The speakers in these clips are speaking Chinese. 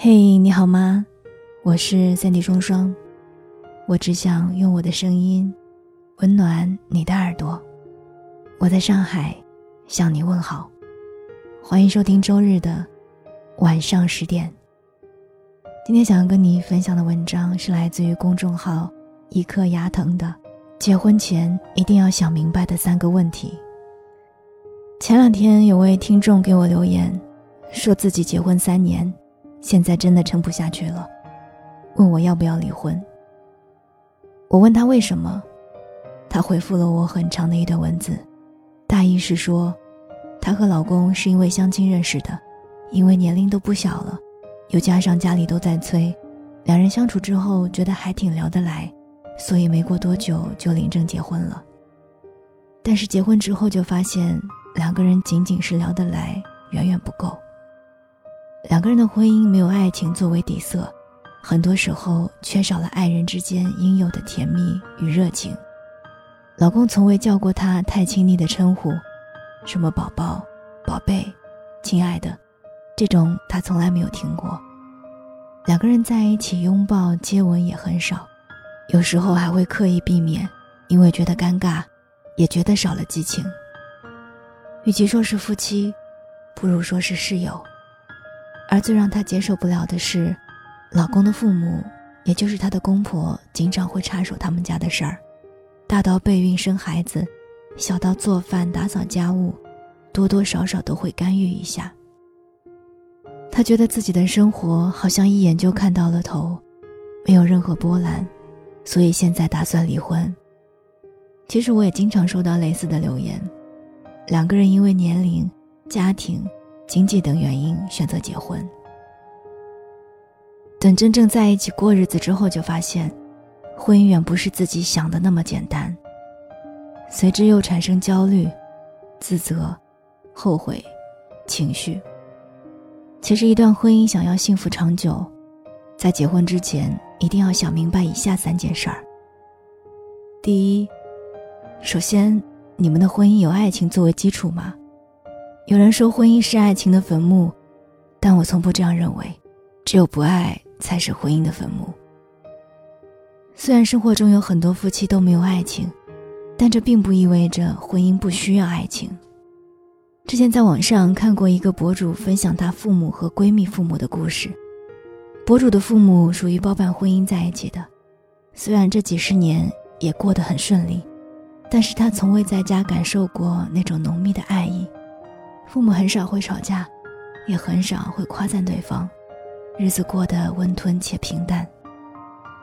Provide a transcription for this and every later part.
嘿，你好吗？我是三 D 双双，我只想用我的声音温暖你的耳朵。我在上海向你问好，欢迎收听周日的晚上十点。今天想要跟你分享的文章是来自于公众号“一颗牙疼”的，结婚前一定要想明白的三个问题。前两天有位听众给我留言，说自己结婚三年。现在真的撑不下去了，问我要不要离婚。我问他为什么，他回复了我很长的一段文字，大意是说，她和老公是因为相亲认识的，因为年龄都不小了，又加上家里都在催，两人相处之后觉得还挺聊得来，所以没过多久就领证结婚了。但是结婚之后就发现，两个人仅仅是聊得来，远远不够。两个人的婚姻没有爱情作为底色，很多时候缺少了爱人之间应有的甜蜜与热情。老公从未叫过她太亲昵的称呼，什么宝宝、宝贝、亲爱的，这种她从来没有听过。两个人在一起拥抱、接吻也很少，有时候还会刻意避免，因为觉得尴尬，也觉得少了激情。与其说是夫妻，不如说是室友。而最让她接受不了的是，老公的父母，也就是她的公婆，经常会插手他们家的事儿，大到备孕生孩子，小到做饭打扫家务，多多少少都会干预一下。她觉得自己的生活好像一眼就看到了头，没有任何波澜，所以现在打算离婚。其实我也经常收到类似的留言，两个人因为年龄、家庭。经济等原因选择结婚，等真正在一起过日子之后，就发现，婚姻远不是自己想的那么简单。随之又产生焦虑、自责、后悔、情绪。其实，一段婚姻想要幸福长久，在结婚之前一定要想明白以下三件事儿。第一，首先，你们的婚姻有爱情作为基础吗？有人说婚姻是爱情的坟墓，但我从不这样认为，只有不爱才是婚姻的坟墓。虽然生活中有很多夫妻都没有爱情，但这并不意味着婚姻不需要爱情。之前在网上看过一个博主分享他父母和闺蜜父母的故事，博主的父母属于包办婚姻在一起的，虽然这几十年也过得很顺利，但是他从未在家感受过那种浓密的爱意。父母很少会吵架，也很少会夸赞对方，日子过得温吞且平淡。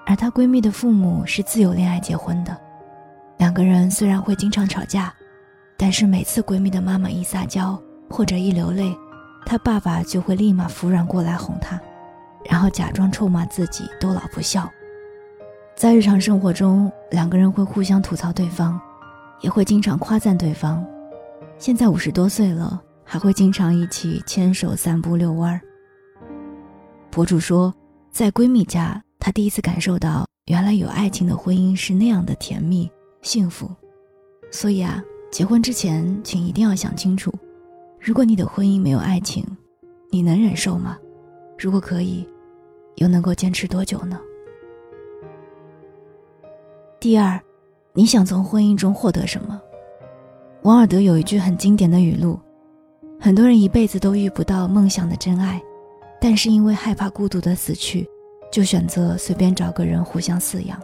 而她闺蜜的父母是自由恋爱结婚的，两个人虽然会经常吵架，但是每次闺蜜的妈妈一撒娇或者一流泪，她爸爸就会立马服软过来哄她，然后假装臭骂自己多老不孝。在日常生活中，两个人会互相吐槽对方，也会经常夸赞对方。现在五十多岁了。还会经常一起牵手散步遛弯儿。博主说，在闺蜜家，她第一次感受到原来有爱情的婚姻是那样的甜蜜幸福。所以啊，结婚之前，请一定要想清楚：如果你的婚姻没有爱情，你能忍受吗？如果可以，又能够坚持多久呢？第二，你想从婚姻中获得什么？王尔德有一句很经典的语录。很多人一辈子都遇不到梦想的真爱，但是因为害怕孤独的死去，就选择随便找个人互相饲养。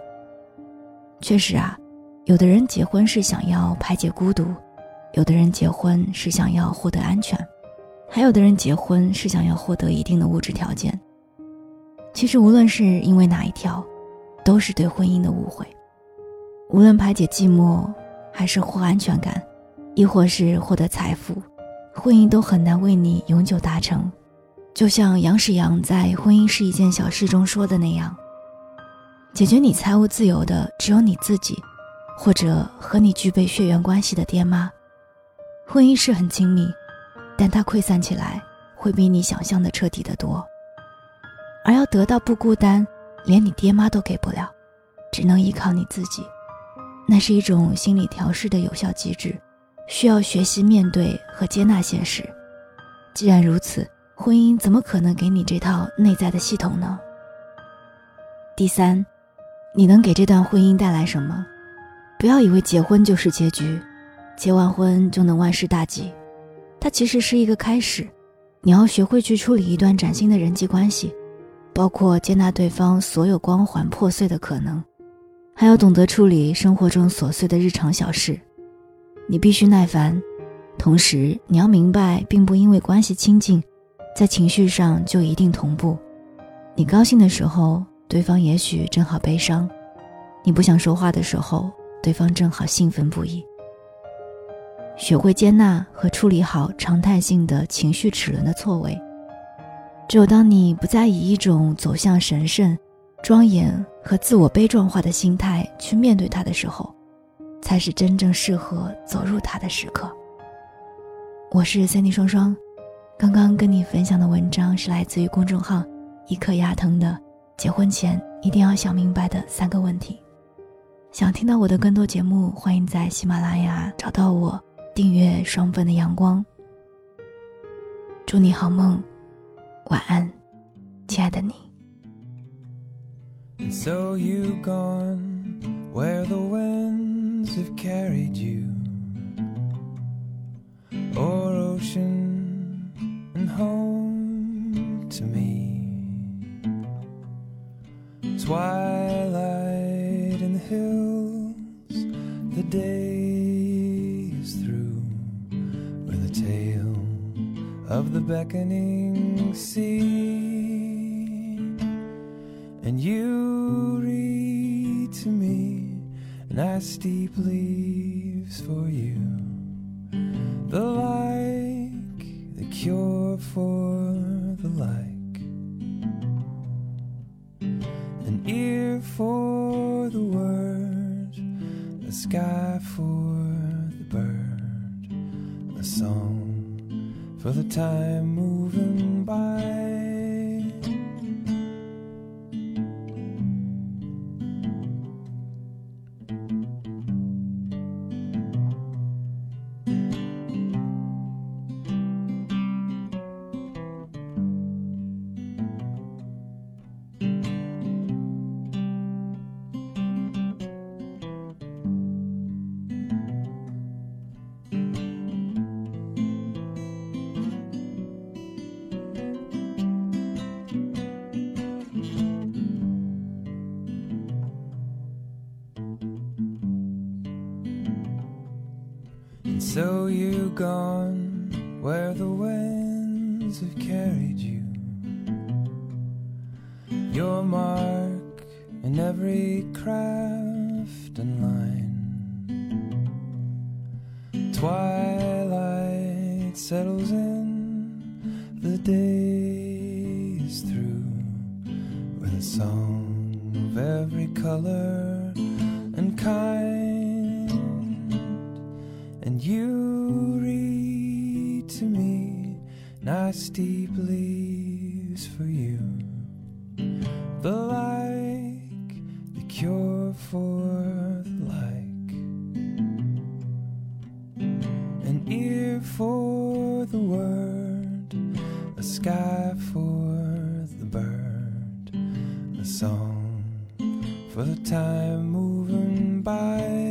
确实啊，有的人结婚是想要排解孤独，有的人结婚是想要获得安全，还有的人结婚是想要获得一定的物质条件。其实无论是因为哪一条，都是对婚姻的误会。无论排解寂寞，还是获安全感，亦或是获得财富。婚姻都很难为你永久达成，就像杨世阳在《婚姻是一件小事》中说的那样：“解决你财务自由的只有你自己，或者和你具备血缘关系的爹妈。婚姻是很亲密，但它溃散起来会比你想象的彻底的多。而要得到不孤单，连你爹妈都给不了，只能依靠你自己。那是一种心理调试的有效机制。”需要学习面对和接纳现实。既然如此，婚姻怎么可能给你这套内在的系统呢？第三，你能给这段婚姻带来什么？不要以为结婚就是结局，结完婚就能万事大吉，它其实是一个开始。你要学会去处理一段崭新的人际关系，包括接纳对方所有光环破碎的可能，还要懂得处理生活中琐碎的日常小事。你必须耐烦，同时你要明白，并不因为关系亲近，在情绪上就一定同步。你高兴的时候，对方也许正好悲伤；你不想说话的时候，对方正好兴奋不已。学会接纳和处理好常态性的情绪齿轮的错位。只有当你不再以一种走向神圣、庄严和自我悲壮化的心态去面对它的时候，才是真正适合走入它的时刻。我是三 D 双双，刚刚跟你分享的文章是来自于公众号“一颗牙疼”的，结婚前一定要想明白的三个问题。想听到我的更多节目，欢迎在喜马拉雅找到我，订阅双份的阳光。祝你好梦，晚安，亲爱的你。winds have carried you, o'er ocean and home to me. Twilight in the hills, the day is through, with a tale of the beckoning sea, and you read to me. I steep leaves for you the like the cure for the like an ear for the word a sky for the bird, a song for the time moving by. So you've gone where the winds have carried you. Your mark in every craft and line. Twilight settles in, the day is through with a song of every color and kind and you read to me nice deep leaves for you. The like, the cure for the like, an ear for the word, a sky for the bird, a song for the time moving by.